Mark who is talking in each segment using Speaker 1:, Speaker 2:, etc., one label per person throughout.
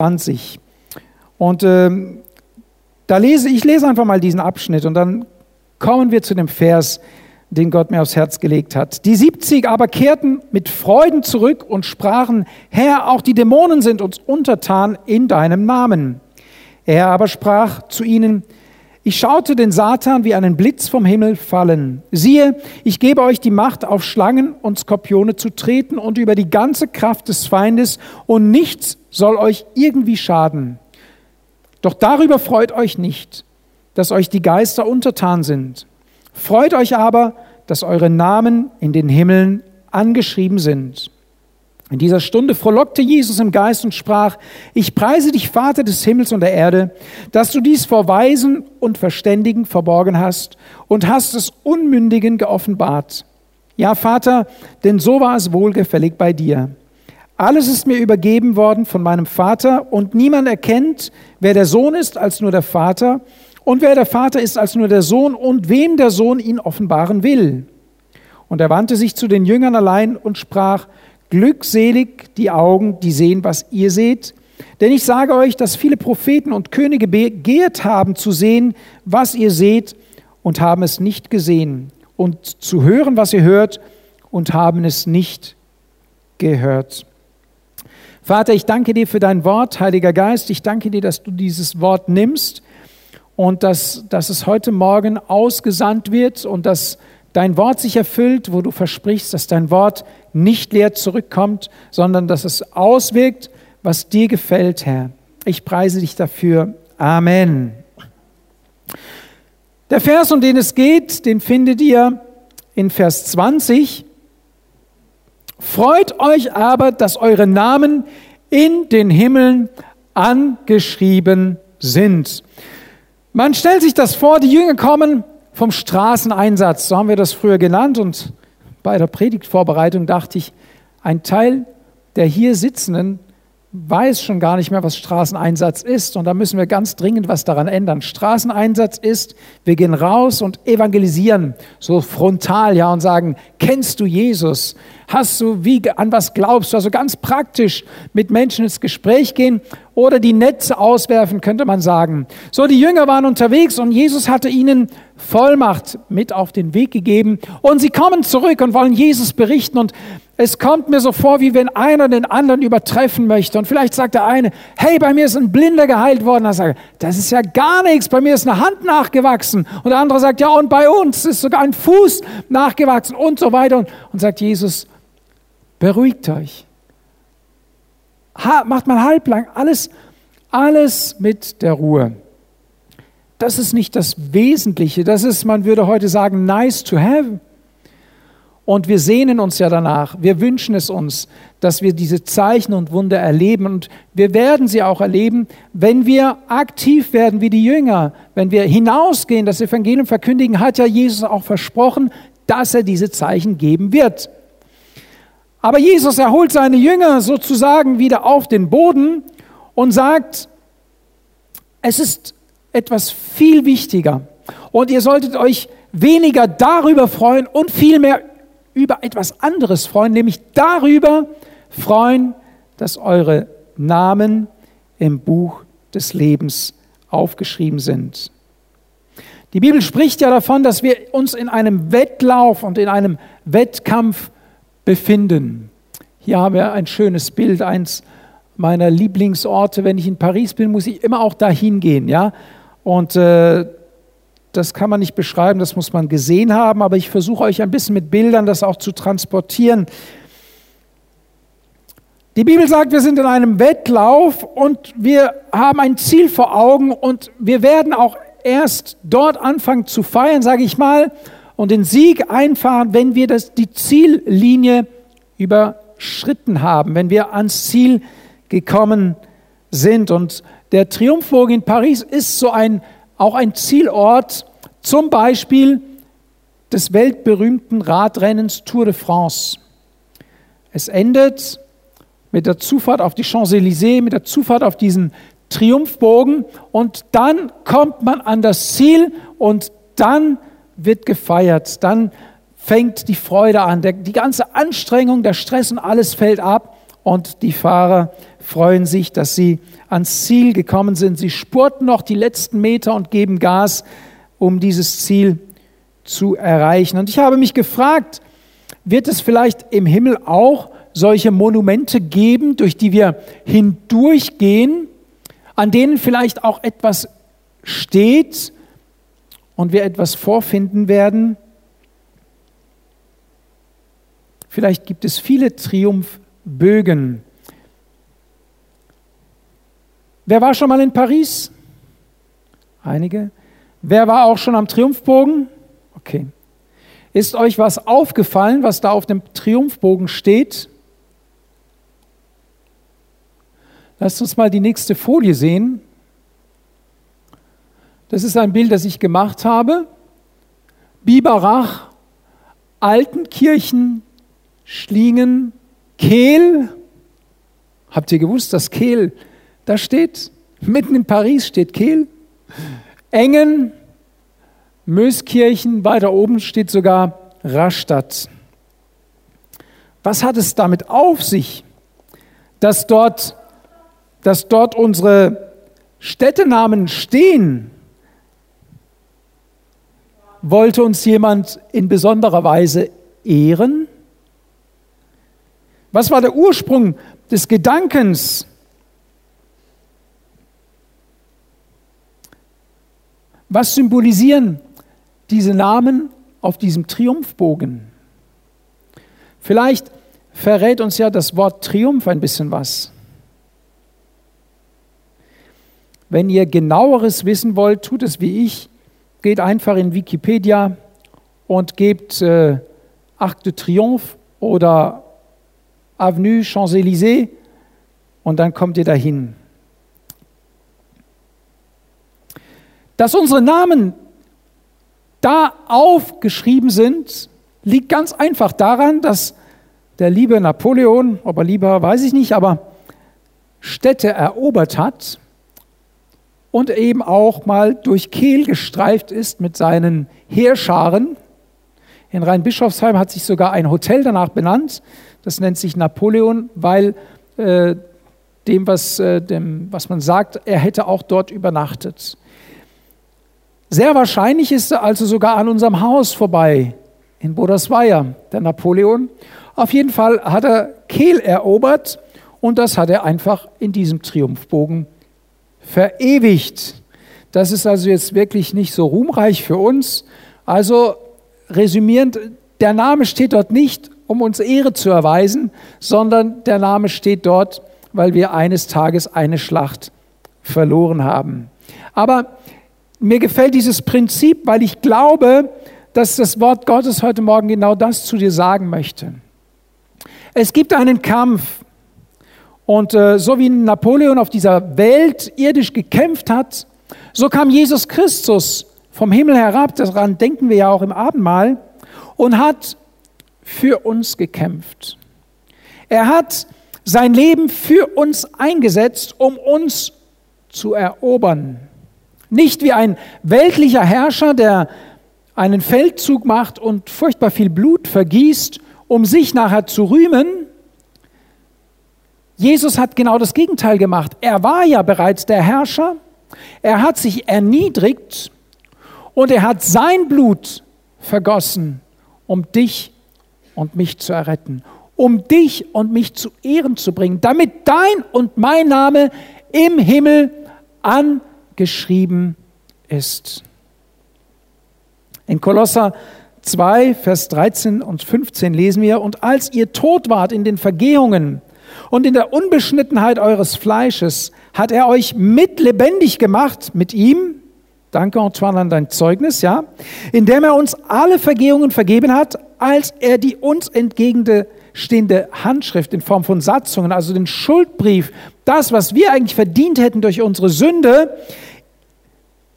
Speaker 1: 20. Und ähm, da lese ich lese einfach mal diesen Abschnitt und dann kommen wir zu dem Vers, den Gott mir aufs Herz gelegt hat. Die 70 aber kehrten mit Freuden zurück und sprachen, Herr, auch die Dämonen sind uns untertan in deinem Namen. Er aber sprach zu ihnen, ich schaute den Satan wie einen Blitz vom Himmel fallen. Siehe, ich gebe euch die Macht, auf Schlangen und Skorpione zu treten und über die ganze Kraft des Feindes, und nichts soll euch irgendwie schaden. Doch darüber freut euch nicht, dass euch die Geister untertan sind. Freut euch aber, dass eure Namen in den Himmeln angeschrieben sind. In dieser Stunde frohlockte Jesus im Geist und sprach, ich preise dich, Vater des Himmels und der Erde, dass du dies vor Weisen und Verständigen verborgen hast und hast es Unmündigen geoffenbart. Ja, Vater, denn so war es wohlgefällig bei dir. Alles ist mir übergeben worden von meinem Vater und niemand erkennt, wer der Sohn ist, als nur der Vater und wer der Vater ist, als nur der Sohn und wem der Sohn ihn offenbaren will. Und er wandte sich zu den Jüngern allein und sprach, Glückselig die Augen, die sehen, was ihr seht. Denn ich sage euch, dass viele Propheten und Könige begehrt haben zu sehen, was ihr seht und haben es nicht gesehen. Und zu hören, was ihr hört und haben es nicht gehört. Vater, ich danke dir für dein Wort, Heiliger Geist. Ich danke dir, dass du dieses Wort nimmst und dass, dass es heute Morgen ausgesandt wird und dass dein Wort sich erfüllt, wo du versprichst, dass dein Wort nicht leer zurückkommt, sondern dass es auswirkt, was dir gefällt, Herr. Ich preise dich dafür. Amen. Der Vers, um den es geht, den findet ihr in Vers 20. Freut euch aber, dass eure Namen in den Himmeln angeschrieben sind. Man stellt sich das vor, die Jünger kommen vom Straßeneinsatz, so haben wir das früher genannt. Und bei der Predigtvorbereitung dachte ich, ein Teil der hier Sitzenden weiß schon gar nicht mehr, was Straßeneinsatz ist. Und da müssen wir ganz dringend was daran ändern. Straßeneinsatz ist, wir gehen raus und evangelisieren, so frontal, ja, und sagen, kennst du Jesus? Hast du, wie, an was glaubst du? Also ganz praktisch mit Menschen ins Gespräch gehen oder die Netze auswerfen, könnte man sagen. So, die Jünger waren unterwegs und Jesus hatte ihnen Vollmacht mit auf den Weg gegeben. Und sie kommen zurück und wollen Jesus berichten. Und es kommt mir so vor, wie wenn einer den anderen übertreffen möchte. Und vielleicht sagt der eine, hey, bei mir ist ein Blinder geheilt worden. Sage ich, das ist ja gar nichts, bei mir ist eine Hand nachgewachsen. Und der andere sagt, ja, und bei uns ist sogar ein Fuß nachgewachsen und so weiter. Und, und sagt Jesus, beruhigt euch. Ha, macht mal halblang, alles, alles mit der Ruhe. Das ist nicht das Wesentliche, das ist, man würde heute sagen, nice to have. Und wir sehnen uns ja danach, wir wünschen es uns, dass wir diese Zeichen und Wunder erleben. Und wir werden sie auch erleben, wenn wir aktiv werden wie die Jünger, wenn wir hinausgehen, das Evangelium verkündigen, hat ja Jesus auch versprochen, dass er diese Zeichen geben wird. Aber Jesus erholt seine Jünger sozusagen wieder auf den Boden und sagt, es ist etwas viel wichtiger. Und ihr solltet euch weniger darüber freuen und vielmehr über etwas anderes freuen, nämlich darüber freuen, dass eure Namen im Buch des Lebens aufgeschrieben sind. Die Bibel spricht ja davon, dass wir uns in einem Wettlauf und in einem Wettkampf befinden. Hier haben wir ein schönes Bild, eins meiner Lieblingsorte. Wenn ich in Paris bin, muss ich immer auch dahin gehen, ja. Und äh, das kann man nicht beschreiben, das muss man gesehen haben, aber ich versuche euch ein bisschen mit Bildern das auch zu transportieren. Die Bibel sagt, wir sind in einem Wettlauf und wir haben ein Ziel vor Augen und wir werden auch erst dort anfangen zu feiern, sage ich mal, und den Sieg einfahren, wenn wir das, die Ziellinie überschritten haben, wenn wir ans Ziel gekommen sind. Und der Triumphbogen in Paris ist so ein auch ein Zielort, zum Beispiel des weltberühmten Radrennens Tour de France. Es endet mit der Zufahrt auf die Champs-Élysées, mit der Zufahrt auf diesen Triumphbogen und dann kommt man an das Ziel und dann wird gefeiert, dann fängt die Freude an, der, die ganze Anstrengung, der Stress und alles fällt ab und die Fahrer freuen sich, dass sie ans Ziel gekommen sind. Sie spurten noch die letzten Meter und geben Gas, um dieses Ziel zu erreichen. Und ich habe mich gefragt, wird es vielleicht im Himmel auch solche Monumente geben, durch die wir hindurchgehen, an denen vielleicht auch etwas steht und wir etwas vorfinden werden? Vielleicht gibt es viele Triumphbögen. Wer war schon mal in Paris? Einige. Wer war auch schon am Triumphbogen? Okay. Ist euch was aufgefallen, was da auf dem Triumphbogen steht? Lasst uns mal die nächste Folie sehen. Das ist ein Bild, das ich gemacht habe. Biberach, Altenkirchen, Schlingen, Kehl. Habt ihr gewusst, dass Kehl da steht? Mitten in Paris steht Kehl. Engen, Möskirchen, weiter oben steht sogar Rastatt. Was hat es damit auf sich, dass dort, dass dort unsere Städtenamen stehen? Wollte uns jemand in besonderer Weise ehren? Was war der Ursprung des Gedankens? Was symbolisieren diese Namen auf diesem Triumphbogen? Vielleicht verrät uns ja das Wort Triumph ein bisschen was. Wenn ihr genaueres wissen wollt, tut es wie ich. Geht einfach in Wikipedia und gebt äh, Arc de Triomphe oder Avenue Champs-Élysées und dann kommt ihr dahin. Dass unsere Namen da aufgeschrieben sind, liegt ganz einfach daran, dass der liebe Napoleon, ob er lieber, weiß ich nicht, aber Städte erobert hat und eben auch mal durch Kehl gestreift ist mit seinen Heerscharen. In Rheinbischofsheim hat sich sogar ein Hotel danach benannt. Das nennt sich Napoleon, weil äh, dem was, äh, dem, was man sagt, er hätte auch dort übernachtet. Sehr wahrscheinlich ist er also sogar an unserem Haus vorbei, in Bodersweier, der Napoleon. Auf jeden Fall hat er Kehl erobert und das hat er einfach in diesem Triumphbogen verewigt. Das ist also jetzt wirklich nicht so ruhmreich für uns. Also resümierend, der Name steht dort nicht, um uns Ehre zu erweisen, sondern der Name steht dort, weil wir eines Tages eine Schlacht verloren haben. Aber mir gefällt dieses Prinzip, weil ich glaube, dass das Wort Gottes heute Morgen genau das zu dir sagen möchte. Es gibt einen Kampf und äh, so wie Napoleon auf dieser Welt irdisch gekämpft hat, so kam Jesus Christus vom Himmel herab, daran denken wir ja auch im Abendmahl, und hat für uns gekämpft. Er hat sein Leben für uns eingesetzt, um uns zu erobern. Nicht wie ein weltlicher Herrscher, der einen Feldzug macht und furchtbar viel Blut vergießt, um sich nachher zu rühmen. Jesus hat genau das Gegenteil gemacht. Er war ja bereits der Herrscher. Er hat sich erniedrigt und er hat sein Blut vergossen, um dich und mich zu erretten, um dich und mich zu Ehren zu bringen, damit dein und mein Name im Himmel angeschrieben ist. In Kolosser 2, Vers 13 und 15 lesen wir, und als ihr tot wart in den Vergehungen und in der Unbeschnittenheit eures Fleisches, hat er euch mit lebendig gemacht mit ihm, Danke, Antoine, an dein Zeugnis, ja. Indem er uns alle Vergehungen vergeben hat, als er die uns entgegenstehende Handschrift in Form von Satzungen, also den Schuldbrief, das, was wir eigentlich verdient hätten durch unsere Sünde,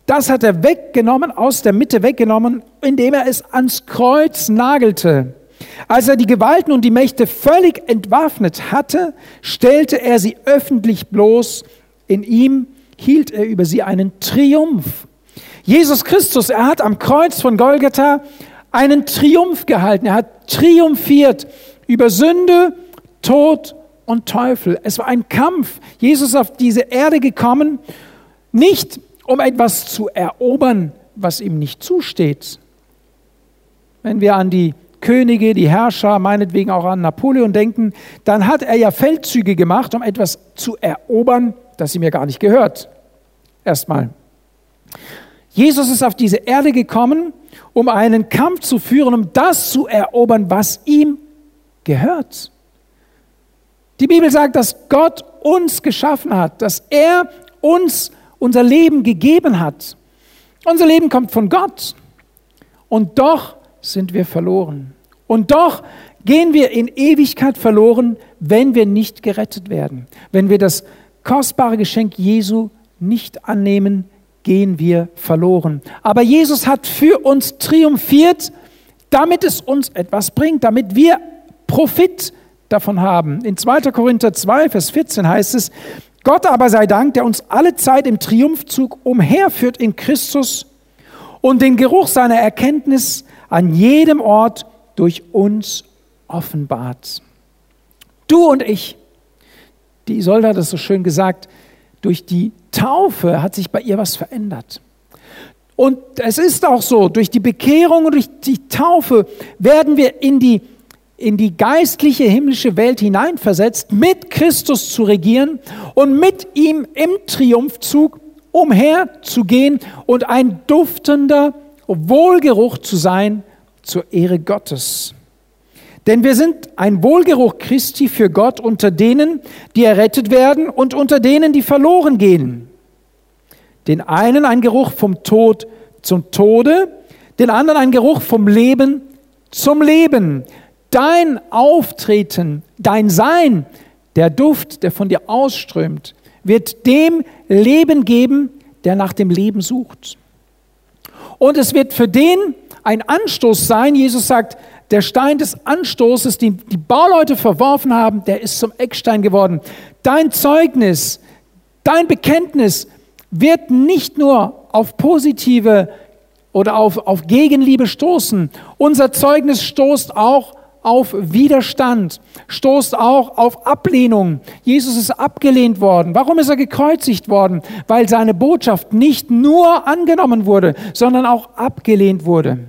Speaker 1: das hat er weggenommen, aus der Mitte weggenommen, indem er es ans Kreuz nagelte. Als er die Gewalten und die Mächte völlig entwaffnet hatte, stellte er sie öffentlich bloß. In ihm hielt er über sie einen Triumph Jesus Christus, er hat am Kreuz von Golgatha einen Triumph gehalten. Er hat triumphiert über Sünde, Tod und Teufel. Es war ein Kampf. Jesus ist auf diese Erde gekommen, nicht um etwas zu erobern, was ihm nicht zusteht. Wenn wir an die Könige, die Herrscher, meinetwegen auch an Napoleon denken, dann hat er ja Feldzüge gemacht, um etwas zu erobern, das ihm ja gar nicht gehört. Erstmal. Jesus ist auf diese Erde gekommen, um einen Kampf zu führen, um das zu erobern, was ihm gehört. Die Bibel sagt, dass Gott uns geschaffen hat, dass er uns unser Leben gegeben hat. Unser Leben kommt von Gott. Und doch sind wir verloren. Und doch gehen wir in Ewigkeit verloren, wenn wir nicht gerettet werden. Wenn wir das kostbare Geschenk Jesu nicht annehmen, gehen wir verloren. Aber Jesus hat für uns triumphiert, damit es uns etwas bringt, damit wir Profit davon haben. In 2. Korinther 2, Vers 14 heißt es, Gott aber sei Dank, der uns alle Zeit im Triumphzug umherführt in Christus und den Geruch seiner Erkenntnis an jedem Ort durch uns offenbart. Du und ich, die Isolde hat es so schön gesagt, durch die Taufe hat sich bei ihr was verändert. Und es ist auch so, durch die Bekehrung und durch die Taufe werden wir in die, in die geistliche himmlische Welt hineinversetzt, mit Christus zu regieren und mit ihm im Triumphzug umherzugehen und ein duftender Wohlgeruch zu sein zur Ehre Gottes. Denn wir sind ein Wohlgeruch Christi für Gott unter denen, die errettet werden und unter denen, die verloren gehen. Den einen ein Geruch vom Tod zum Tode, den anderen ein Geruch vom Leben zum Leben. Dein Auftreten, dein Sein, der Duft, der von dir ausströmt, wird dem Leben geben, der nach dem Leben sucht. Und es wird für den ein Anstoß sein. Jesus sagt, der Stein des Anstoßes, den die Bauleute verworfen haben, der ist zum Eckstein geworden. Dein Zeugnis, dein Bekenntnis wird nicht nur auf positive oder auf, auf Gegenliebe stoßen. Unser Zeugnis stoßt auch auf Widerstand, stoßt auch auf Ablehnung. Jesus ist abgelehnt worden. Warum ist er gekreuzigt worden? Weil seine Botschaft nicht nur angenommen wurde, sondern auch abgelehnt wurde.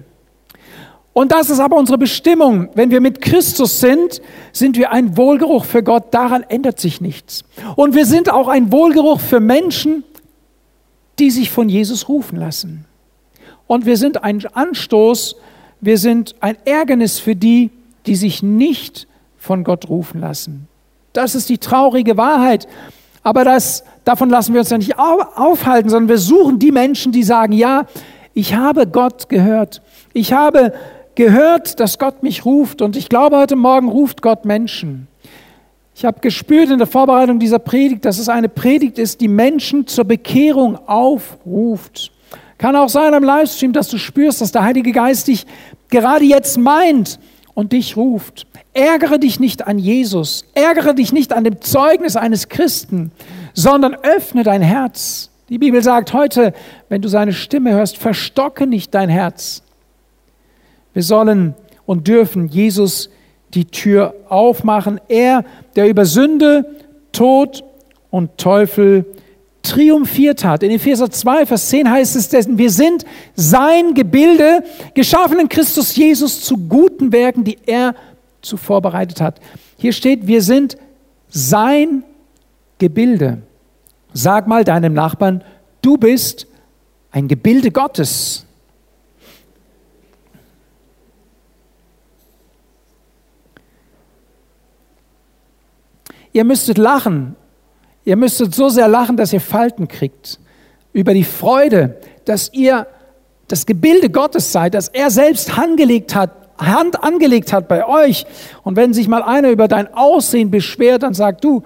Speaker 1: Und das ist aber unsere Bestimmung. Wenn wir mit Christus sind, sind wir ein Wohlgeruch für Gott. Daran ändert sich nichts. Und wir sind auch ein Wohlgeruch für Menschen, die sich von Jesus rufen lassen. Und wir sind ein Anstoß, wir sind ein Ärgernis für die, die sich nicht von Gott rufen lassen. Das ist die traurige Wahrheit. Aber das, davon lassen wir uns ja nicht aufhalten, sondern wir suchen die Menschen, die sagen, ja, ich habe Gott gehört. Ich habe gehört, dass Gott mich ruft und ich glaube, heute Morgen ruft Gott Menschen. Ich habe gespürt in der Vorbereitung dieser Predigt, dass es eine Predigt ist, die Menschen zur Bekehrung aufruft. Kann auch sein am Livestream, dass du spürst, dass der Heilige Geist dich gerade jetzt meint und dich ruft. Ärgere dich nicht an Jesus, ärgere dich nicht an dem Zeugnis eines Christen, sondern öffne dein Herz. Die Bibel sagt heute, wenn du seine Stimme hörst, verstocke nicht dein Herz, wir sollen und dürfen Jesus die Tür aufmachen. Er, der über Sünde, Tod und Teufel triumphiert hat. In Epheser 2, Vers 10 heißt es, dessen, wir sind sein Gebilde, geschaffen in Christus Jesus zu guten Werken, die er zuvor bereitet hat. Hier steht, wir sind sein Gebilde. Sag mal deinem Nachbarn, du bist ein Gebilde Gottes. Ihr müsstet lachen. Ihr müsstet so sehr lachen, dass ihr Falten kriegt. Über die Freude, dass ihr das Gebilde Gottes seid, dass er selbst angelegt hat, Hand angelegt hat bei euch. Und wenn sich mal einer über dein Aussehen beschwert, dann sagt du,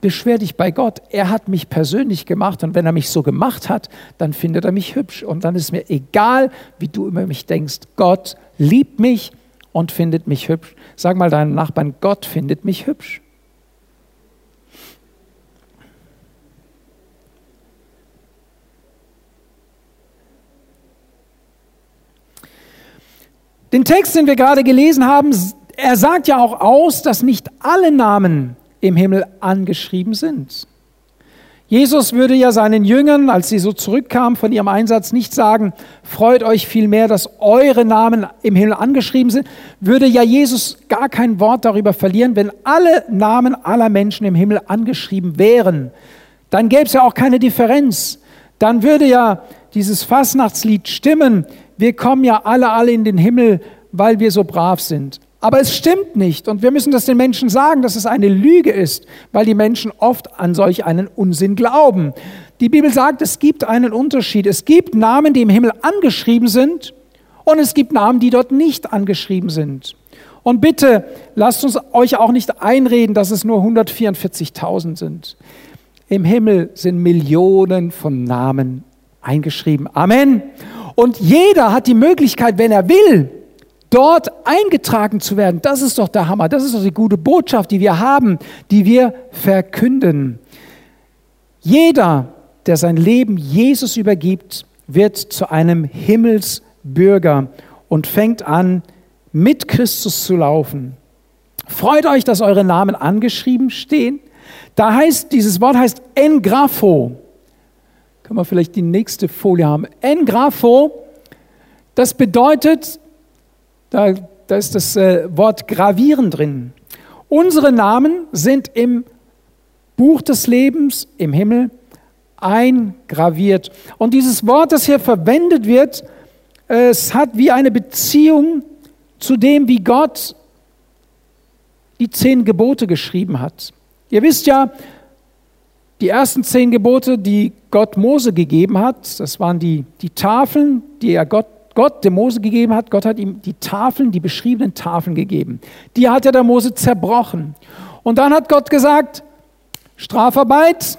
Speaker 1: beschwer dich bei Gott. Er hat mich persönlich gemacht und wenn er mich so gemacht hat, dann findet er mich hübsch. Und dann ist mir egal, wie du über mich denkst. Gott liebt mich und findet mich hübsch. Sag mal deinem Nachbarn, Gott findet mich hübsch. Den Text, den wir gerade gelesen haben, er sagt ja auch aus, dass nicht alle Namen im Himmel angeschrieben sind. Jesus würde ja seinen Jüngern, als sie so zurückkamen von ihrem Einsatz, nicht sagen, freut euch vielmehr, dass eure Namen im Himmel angeschrieben sind, würde ja Jesus gar kein Wort darüber verlieren, wenn alle Namen aller Menschen im Himmel angeschrieben wären. Dann gäbe es ja auch keine Differenz. Dann würde ja dieses Fastnachtslied stimmen, wir kommen ja alle, alle in den Himmel, weil wir so brav sind. Aber es stimmt nicht und wir müssen das den Menschen sagen, dass es eine Lüge ist, weil die Menschen oft an solch einen Unsinn glauben. Die Bibel sagt, es gibt einen Unterschied. Es gibt Namen, die im Himmel angeschrieben sind und es gibt Namen, die dort nicht angeschrieben sind. Und bitte lasst uns euch auch nicht einreden, dass es nur 144.000 sind. Im Himmel sind Millionen von Namen eingeschrieben. Amen. Und jeder hat die Möglichkeit, wenn er will, dort eingetragen zu werden. Das ist doch der Hammer. Das ist doch die gute Botschaft, die wir haben, die wir verkünden. Jeder, der sein Leben Jesus übergibt, wird zu einem Himmelsbürger und fängt an, mit Christus zu laufen. Freut euch, dass eure Namen angeschrieben stehen. Da heißt, dieses Wort heißt Engrapho. Können wir vielleicht die nächste Folie haben? Engrapho, das bedeutet, da, da ist das äh, Wort gravieren drin. Unsere Namen sind im Buch des Lebens im Himmel eingraviert. Und dieses Wort, das hier verwendet wird, es hat wie eine Beziehung zu dem, wie Gott die zehn Gebote geschrieben hat. Ihr wisst ja, die ersten zehn Gebote, die Gott Mose gegeben hat, das waren die, die Tafeln, die er Gott Gott dem Mose gegeben hat. Gott hat ihm die Tafeln, die beschriebenen Tafeln gegeben. Die hat er der Mose zerbrochen. Und dann hat Gott gesagt, Strafarbeit,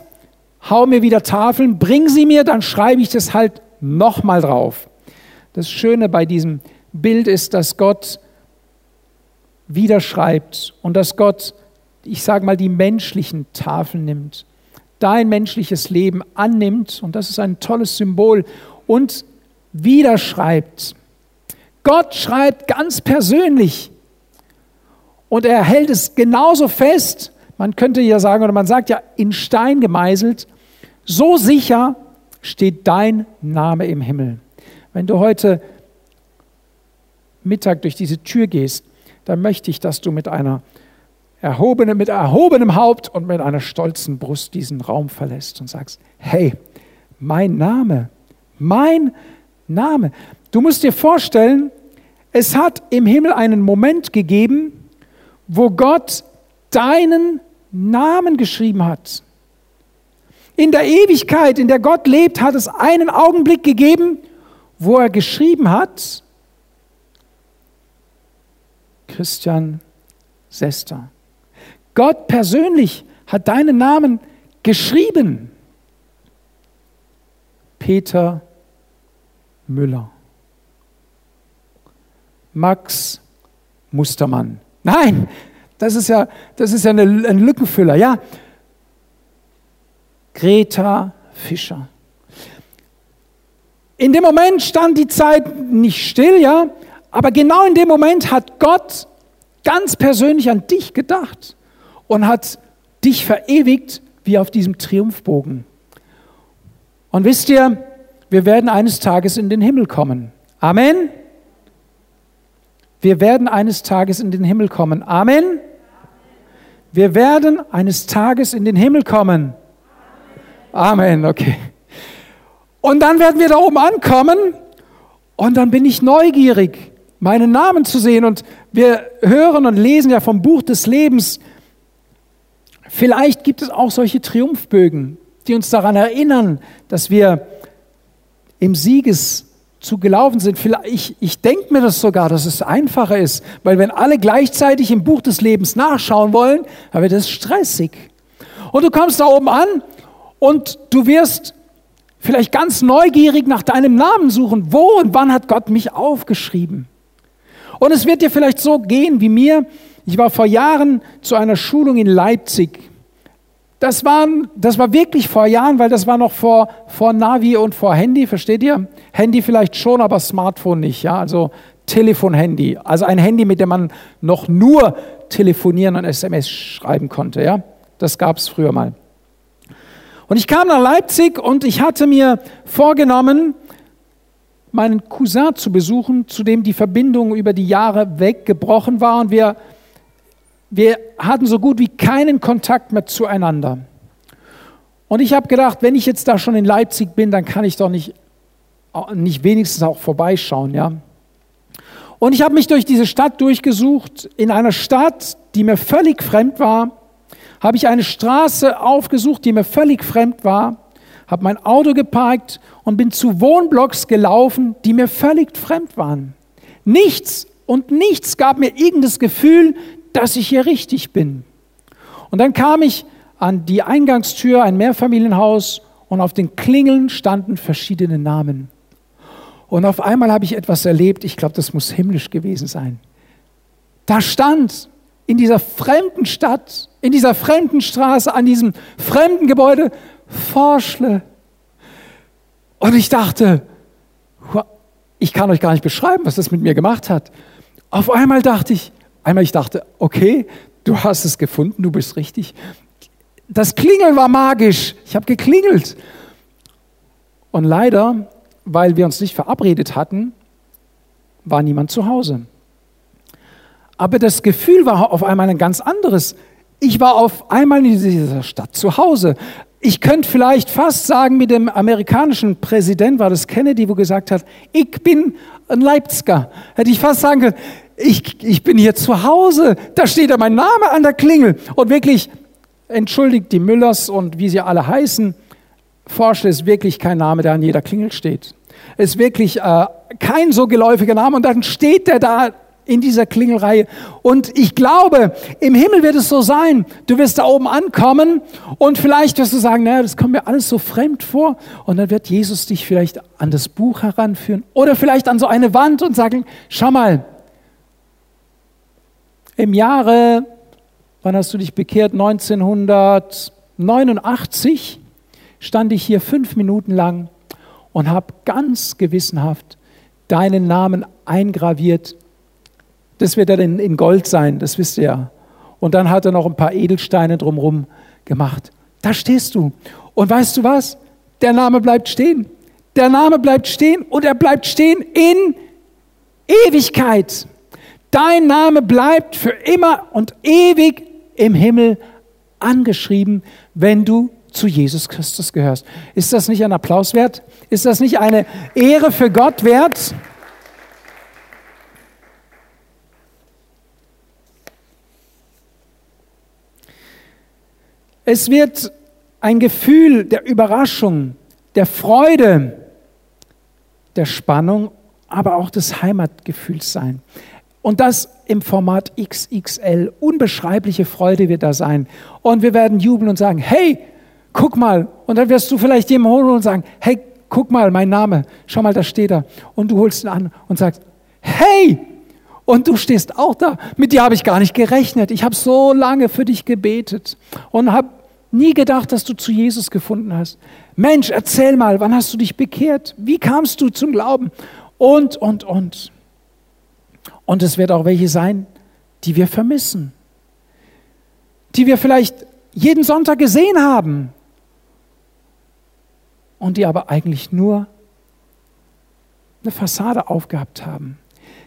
Speaker 1: hau mir wieder Tafeln, bring sie mir, dann schreibe ich das halt nochmal drauf. Das Schöne bei diesem Bild ist, dass Gott wieder schreibt und dass Gott, ich sage mal, die menschlichen Tafeln nimmt, dein menschliches Leben annimmt und das ist ein tolles Symbol und wieder schreibt. Gott schreibt ganz persönlich und er hält es genauso fest, man könnte ja sagen, oder man sagt ja in Stein gemeißelt, so sicher steht dein Name im Himmel. Wenn du heute Mittag durch diese Tür gehst, dann möchte ich, dass du mit einer erhobenen, mit erhobenem Haupt und mit einer stolzen Brust diesen Raum verlässt und sagst, hey, mein Name, mein Name. Du musst dir vorstellen, es hat im Himmel einen Moment gegeben, wo Gott deinen Namen geschrieben hat. In der Ewigkeit, in der Gott lebt, hat es einen Augenblick gegeben, wo er geschrieben hat, Christian Sester. Gott persönlich hat deinen Namen geschrieben. Peter Müller. Max Mustermann. Nein, das ist ja, das ist ja eine, ein Lückenfüller, ja. Greta Fischer. In dem Moment stand die Zeit nicht still, ja, aber genau in dem Moment hat Gott ganz persönlich an dich gedacht und hat dich verewigt wie auf diesem Triumphbogen. Und wisst ihr, wir werden eines Tages in den Himmel kommen. Amen. Wir werden eines Tages in den Himmel kommen. Amen. Wir werden eines Tages in den Himmel kommen. Amen, okay. Und dann werden wir da oben ankommen und dann bin ich neugierig, meinen Namen zu sehen. Und wir hören und lesen ja vom Buch des Lebens. Vielleicht gibt es auch solche Triumphbögen, die uns daran erinnern, dass wir im Siegeszug gelaufen sind. Ich, ich denke mir das sogar, dass es einfacher ist, weil wenn alle gleichzeitig im Buch des Lebens nachschauen wollen, dann wird es stressig. Und du kommst da oben an und du wirst vielleicht ganz neugierig nach deinem Namen suchen. Wo und wann hat Gott mich aufgeschrieben? Und es wird dir vielleicht so gehen wie mir. Ich war vor Jahren zu einer Schulung in Leipzig das, waren, das war wirklich vor Jahren, weil das war noch vor, vor Navi und vor Handy, versteht ihr? Handy vielleicht schon, aber Smartphone nicht. Ja? Also Telefonhandy, also ein Handy, mit dem man noch nur telefonieren und SMS schreiben konnte. Ja? Das gab es früher mal. Und ich kam nach Leipzig und ich hatte mir vorgenommen, meinen Cousin zu besuchen, zu dem die Verbindung über die Jahre weggebrochen war und wir, wir hatten so gut wie keinen Kontakt mehr zueinander. Und ich habe gedacht, wenn ich jetzt da schon in Leipzig bin, dann kann ich doch nicht, nicht wenigstens auch vorbeischauen, ja. Und ich habe mich durch diese Stadt durchgesucht. In einer Stadt, die mir völlig fremd war, habe ich eine Straße aufgesucht, die mir völlig fremd war, habe mein Auto geparkt und bin zu Wohnblocks gelaufen, die mir völlig fremd waren. Nichts und nichts gab mir irgendein Gefühl, dass ich hier richtig bin. Und dann kam ich an die Eingangstür, ein Mehrfamilienhaus, und auf den Klingeln standen verschiedene Namen. Und auf einmal habe ich etwas erlebt, ich glaube, das muss himmlisch gewesen sein. Da stand in dieser fremden Stadt, in dieser fremden Straße, an diesem fremden Gebäude, Forschle. Und ich dachte, ich kann euch gar nicht beschreiben, was das mit mir gemacht hat. Auf einmal dachte ich, einmal ich dachte, okay, du hast es gefunden, du bist richtig. Das Klingeln war magisch. Ich habe geklingelt. Und leider weil wir uns nicht verabredet hatten, war niemand zu Hause. Aber das Gefühl war auf einmal ein ganz anderes. Ich war auf einmal in dieser Stadt zu Hause. Ich könnte vielleicht fast sagen, mit dem amerikanischen Präsident war das Kennedy, wo gesagt hat, ich bin ein Leipziger. Hätte ich fast sagen können, ich, ich bin hier zu Hause. Da steht ja mein Name an der Klingel. Und wirklich, entschuldigt die Müllers und wie sie alle heißen, Forscher ist wirklich kein Name, der an jeder Klingel steht ist wirklich äh, kein so geläufiger Name. Und dann steht der da in dieser Klingelreihe. Und ich glaube, im Himmel wird es so sein. Du wirst da oben ankommen und vielleicht wirst du sagen, naja, das kommt mir alles so fremd vor. Und dann wird Jesus dich vielleicht an das Buch heranführen oder vielleicht an so eine Wand und sagen, schau mal, im Jahre, wann hast du dich bekehrt? 1989 stand ich hier fünf Minuten lang und habe ganz gewissenhaft deinen Namen eingraviert. Das wird dann in Gold sein, das wisst ihr ja. Und dann hat er noch ein paar Edelsteine drumherum gemacht. Da stehst du. Und weißt du was? Der Name bleibt stehen. Der Name bleibt stehen und er bleibt stehen in Ewigkeit. Dein Name bleibt für immer und ewig im Himmel angeschrieben, wenn du zu Jesus Christus gehörst. Ist das nicht ein Applaus wert? Ist das nicht eine Ehre für Gott wert? Es wird ein Gefühl der Überraschung, der Freude, der Spannung, aber auch des Heimatgefühls sein. Und das im Format XXL. Unbeschreibliche Freude wird da sein. Und wir werden jubeln und sagen, hey, guck mal. Und dann wirst du vielleicht jemanden holen und sagen, hey, guck mal, mein Name, schau mal, da steht er. Und du holst ihn an und sagst, hey, und du stehst auch da. Mit dir habe ich gar nicht gerechnet. Ich habe so lange für dich gebetet und habe nie gedacht, dass du zu Jesus gefunden hast. Mensch, erzähl mal, wann hast du dich bekehrt? Wie kamst du zum Glauben? Und, und, und. Und es wird auch welche sein, die wir vermissen, die wir vielleicht jeden Sonntag gesehen haben, und die aber eigentlich nur eine Fassade aufgehabt haben,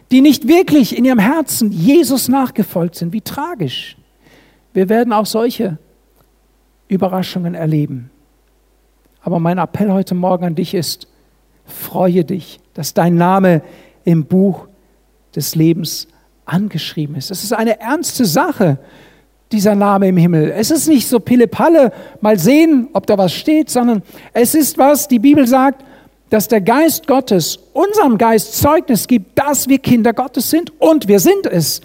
Speaker 1: die nicht wirklich in ihrem Herzen Jesus nachgefolgt sind. Wie tragisch. Wir werden auch solche Überraschungen erleben. Aber mein Appell heute Morgen an dich ist, freue dich, dass dein Name im Buch des Lebens angeschrieben ist. Es ist eine ernste Sache dieser Name im Himmel. Es ist nicht so Pille-Palle, mal sehen, ob da was steht, sondern es ist was, die Bibel sagt, dass der Geist Gottes unserem Geist Zeugnis gibt, dass wir Kinder Gottes sind und wir sind es.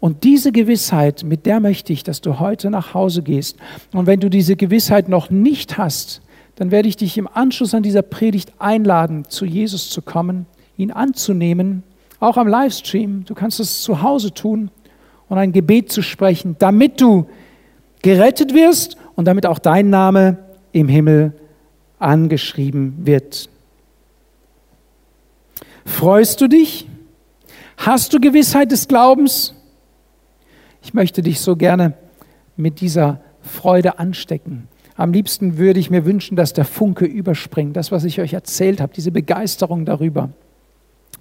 Speaker 1: Und diese Gewissheit, mit der möchte ich, dass du heute nach Hause gehst. Und wenn du diese Gewissheit noch nicht hast, dann werde ich dich im Anschluss an dieser Predigt einladen, zu Jesus zu kommen, ihn anzunehmen, auch am Livestream. Du kannst es zu Hause tun und ein Gebet zu sprechen, damit du gerettet wirst und damit auch dein Name im Himmel angeschrieben wird. Freust du dich? Hast du Gewissheit des Glaubens? Ich möchte dich so gerne mit dieser Freude anstecken. Am liebsten würde ich mir wünschen, dass der Funke überspringt, das, was ich euch erzählt habe, diese Begeisterung darüber.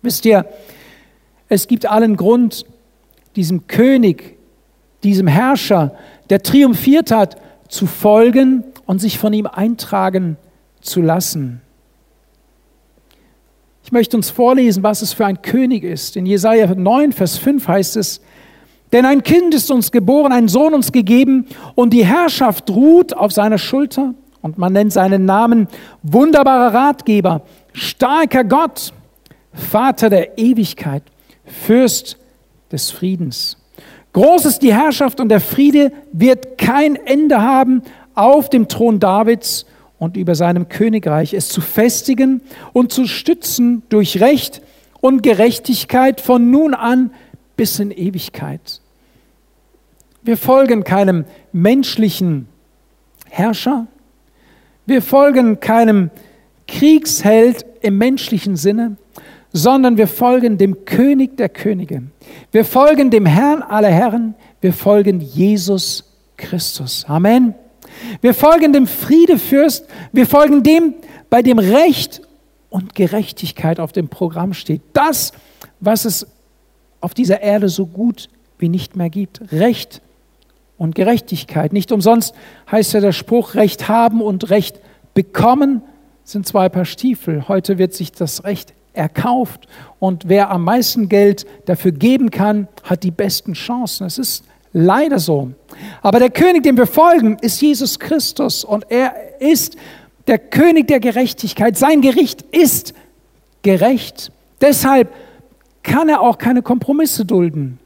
Speaker 1: Wisst ihr, es gibt allen Grund, diesem König, diesem Herrscher, der triumphiert hat, zu folgen und sich von ihm eintragen zu lassen. Ich möchte uns vorlesen, was es für ein König ist. In Jesaja 9, Vers 5 heißt es, denn ein Kind ist uns geboren, ein Sohn uns gegeben und die Herrschaft ruht auf seiner Schulter und man nennt seinen Namen wunderbarer Ratgeber, starker Gott, Vater der Ewigkeit, Fürst des Friedens. Groß ist die Herrschaft und der Friede wird kein Ende haben auf dem Thron Davids und über seinem Königreich, es zu festigen und zu stützen durch Recht und Gerechtigkeit von nun an bis in Ewigkeit. Wir folgen keinem menschlichen Herrscher, wir folgen keinem Kriegsheld im menschlichen Sinne, sondern wir folgen dem König der Könige. Wir folgen dem Herrn aller Herren, wir folgen Jesus Christus. Amen. Wir folgen dem Friedefürst, wir folgen dem, bei dem Recht und Gerechtigkeit auf dem Programm steht. Das, was es auf dieser Erde so gut wie nicht mehr gibt. Recht und Gerechtigkeit. Nicht umsonst heißt ja der Spruch, Recht haben und Recht bekommen sind zwei Paar Stiefel. Heute wird sich das Recht erkauft und wer am meisten Geld dafür geben kann, hat die besten Chancen. Es ist leider so. Aber der König, dem wir folgen, ist Jesus Christus und er ist der König der Gerechtigkeit. Sein Gericht ist gerecht. Deshalb kann er auch keine Kompromisse dulden.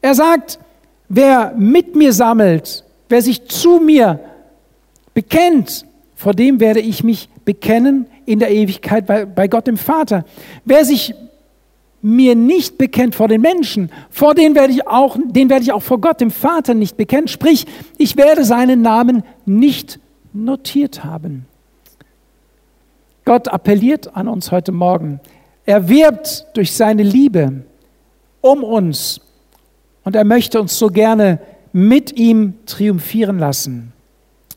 Speaker 1: Er sagt, wer mit mir sammelt, wer sich zu mir bekennt, vor dem werde ich mich bekennen in der Ewigkeit bei, bei Gott dem Vater. Wer sich mir nicht bekennt vor den Menschen, vor den werde ich auch, den werde ich auch vor Gott dem Vater nicht bekennen. Sprich, ich werde seinen Namen nicht notiert haben. Gott appelliert an uns heute Morgen. Er wirbt durch seine Liebe um uns und er möchte uns so gerne mit ihm triumphieren lassen.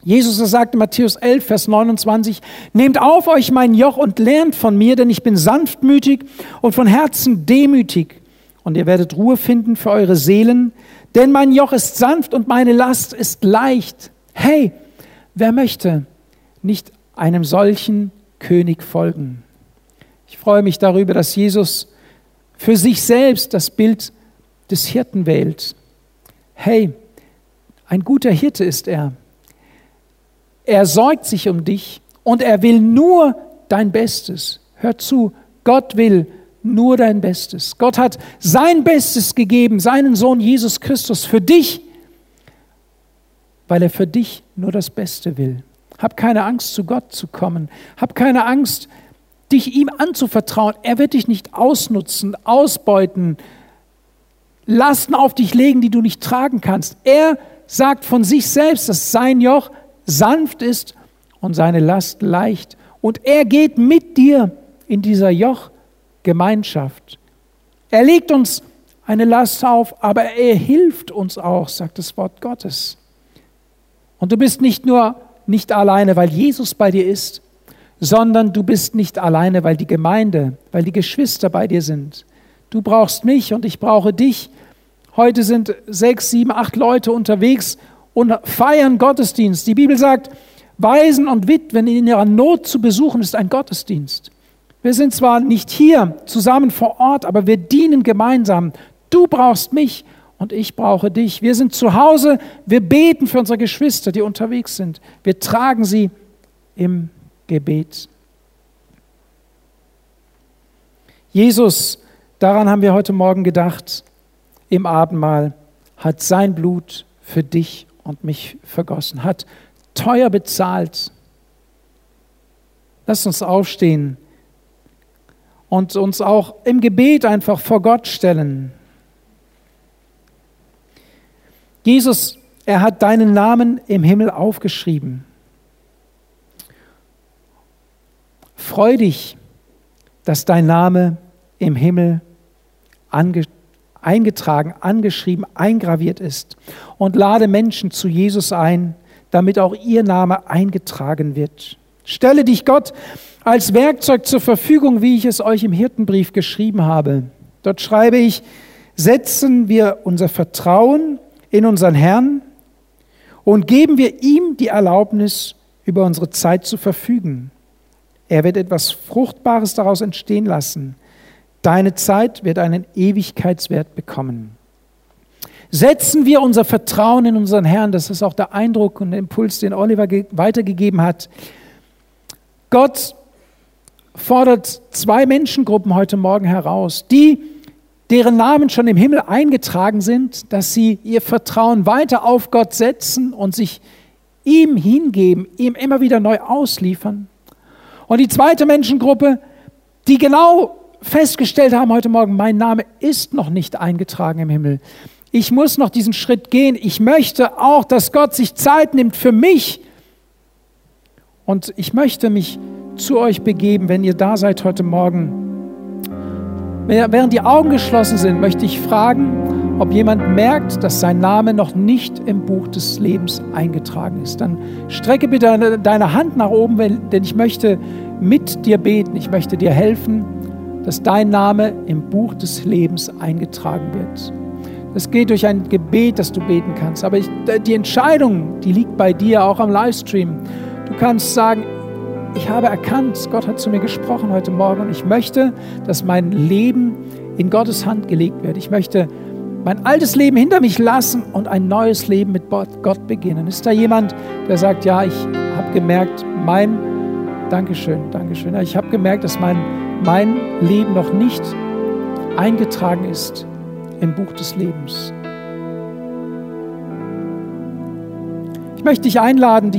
Speaker 1: Jesus sagt in Matthäus 11, Vers 29, Nehmt auf euch mein Joch und lernt von mir, denn ich bin sanftmütig und von Herzen demütig. Und ihr werdet Ruhe finden für eure Seelen, denn mein Joch ist sanft und meine Last ist leicht. Hey, wer möchte nicht einem solchen König folgen? Ich freue mich darüber, dass Jesus für sich selbst das Bild des Hirten wählt. Hey, ein guter Hirte ist er. Er sorgt sich um dich und er will nur dein Bestes. Hör zu, Gott will nur dein Bestes. Gott hat sein Bestes gegeben, seinen Sohn Jesus Christus für dich, weil er für dich nur das Beste will. Hab keine Angst, zu Gott zu kommen. Hab keine Angst, dich ihm anzuvertrauen. Er wird dich nicht ausnutzen, ausbeuten, Lasten auf dich legen, die du nicht tragen kannst. Er sagt von sich selbst, dass sein Joch sanft ist und seine Last leicht. Und er geht mit dir in dieser Jochgemeinschaft. Er legt uns eine Last auf, aber er hilft uns auch, sagt das Wort Gottes. Und du bist nicht nur nicht alleine, weil Jesus bei dir ist, sondern du bist nicht alleine, weil die Gemeinde, weil die Geschwister bei dir sind. Du brauchst mich und ich brauche dich. Heute sind sechs, sieben, acht Leute unterwegs und feiern Gottesdienst. Die Bibel sagt, Waisen und Witwen in ihrer Not zu besuchen, ist ein Gottesdienst. Wir sind zwar nicht hier zusammen vor Ort, aber wir dienen gemeinsam. Du brauchst mich und ich brauche dich. Wir sind zu Hause, wir beten für unsere Geschwister, die unterwegs sind. Wir tragen sie im Gebet. Jesus, daran haben wir heute Morgen gedacht, im Abendmahl, hat sein Blut für dich und mich vergossen, hat teuer bezahlt. Lass uns aufstehen und uns auch im Gebet einfach vor Gott stellen. Jesus, er hat deinen Namen im Himmel aufgeschrieben. Freu dich, dass dein Name im Himmel ange eingetragen, angeschrieben, eingraviert ist. Und lade Menschen zu Jesus ein, damit auch ihr Name eingetragen wird. Stelle dich Gott als Werkzeug zur Verfügung, wie ich es euch im Hirtenbrief geschrieben habe. Dort schreibe ich, setzen wir unser Vertrauen in unseren Herrn und geben wir ihm die Erlaubnis, über unsere Zeit zu verfügen. Er wird etwas Fruchtbares daraus entstehen lassen. Deine Zeit wird einen Ewigkeitswert bekommen. Setzen wir unser Vertrauen in unseren Herrn, das ist auch der Eindruck und der Impuls, den Oliver weitergegeben hat. Gott fordert zwei Menschengruppen heute Morgen heraus, die, deren Namen schon im Himmel eingetragen sind, dass sie ihr Vertrauen weiter auf Gott setzen und sich ihm hingeben, ihm immer wieder neu ausliefern. Und die zweite Menschengruppe, die genau festgestellt haben heute Morgen, mein Name ist noch nicht eingetragen im Himmel. Ich muss noch diesen Schritt gehen. Ich möchte auch, dass Gott sich Zeit nimmt für mich. Und ich möchte mich zu euch begeben, wenn ihr da seid heute Morgen. Während die Augen geschlossen sind, möchte ich fragen, ob jemand merkt, dass sein Name noch nicht im Buch des Lebens eingetragen ist. Dann strecke bitte deine Hand nach oben, denn ich möchte mit dir beten. Ich möchte dir helfen, dass dein Name im Buch des Lebens eingetragen wird. Es geht durch ein Gebet, das du beten kannst. Aber ich, die Entscheidung, die liegt bei dir, auch am Livestream. Du kannst sagen, ich habe erkannt, Gott hat zu mir gesprochen heute Morgen und ich möchte, dass mein Leben in Gottes Hand gelegt wird. Ich möchte mein altes Leben hinter mich lassen und ein neues Leben mit Gott beginnen. Ist da jemand, der sagt, ja, ich habe gemerkt, mein, Dankeschön, Dankeschön, ich habe gemerkt, dass mein, mein Leben noch nicht eingetragen ist im Buch des Lebens. Ich möchte dich einladen, dich